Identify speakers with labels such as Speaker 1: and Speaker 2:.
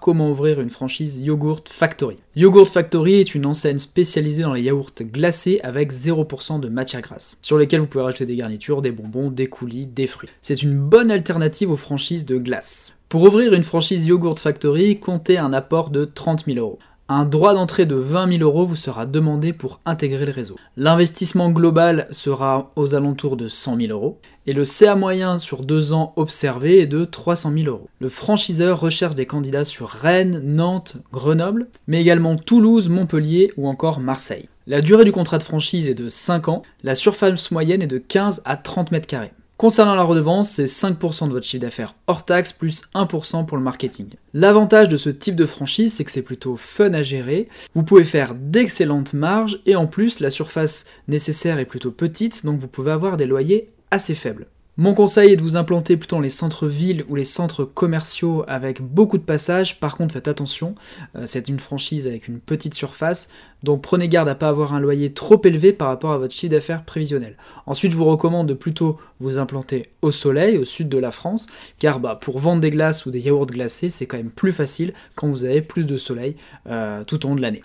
Speaker 1: comment ouvrir une franchise Yogurt Factory. Yogurt Factory est une enseigne spécialisée dans les yaourts glacés avec 0% de matière grasse, sur lesquels vous pouvez rajouter des garnitures, des bonbons, des coulis, des fruits. C'est une bonne alternative aux franchises de glace. Pour ouvrir une franchise Yogurt Factory, comptez un apport de 30 000 euros. Un droit d'entrée de 20 000 euros vous sera demandé pour intégrer le réseau. L'investissement global sera aux alentours de 100 000 euros et le CA moyen sur deux ans observé est de 300 000 euros. Le franchiseur recherche des candidats sur Rennes, Nantes, Grenoble, mais également Toulouse, Montpellier ou encore Marseille. La durée du contrat de franchise est de 5 ans, la surface moyenne est de 15 à 30 mètres carrés. Concernant la redevance, c'est 5% de votre chiffre d'affaires hors taxe plus 1% pour le marketing. L'avantage de ce type de franchise, c'est que c'est plutôt fun à gérer. Vous pouvez faire d'excellentes marges et en plus, la surface nécessaire est plutôt petite, donc vous pouvez avoir des loyers assez faibles. Mon conseil est de vous implanter plutôt dans les centres-villes ou les centres commerciaux avec beaucoup de passages. Par contre, faites attention, euh, c'est une franchise avec une petite surface, donc prenez garde à ne pas avoir un loyer trop élevé par rapport à votre chiffre d'affaires prévisionnel. Ensuite, je vous recommande de plutôt vous implanter au soleil, au sud de la France, car bah, pour vendre des glaces ou des yaourts glacés, c'est quand même plus facile quand vous avez plus de soleil euh, tout au long de l'année.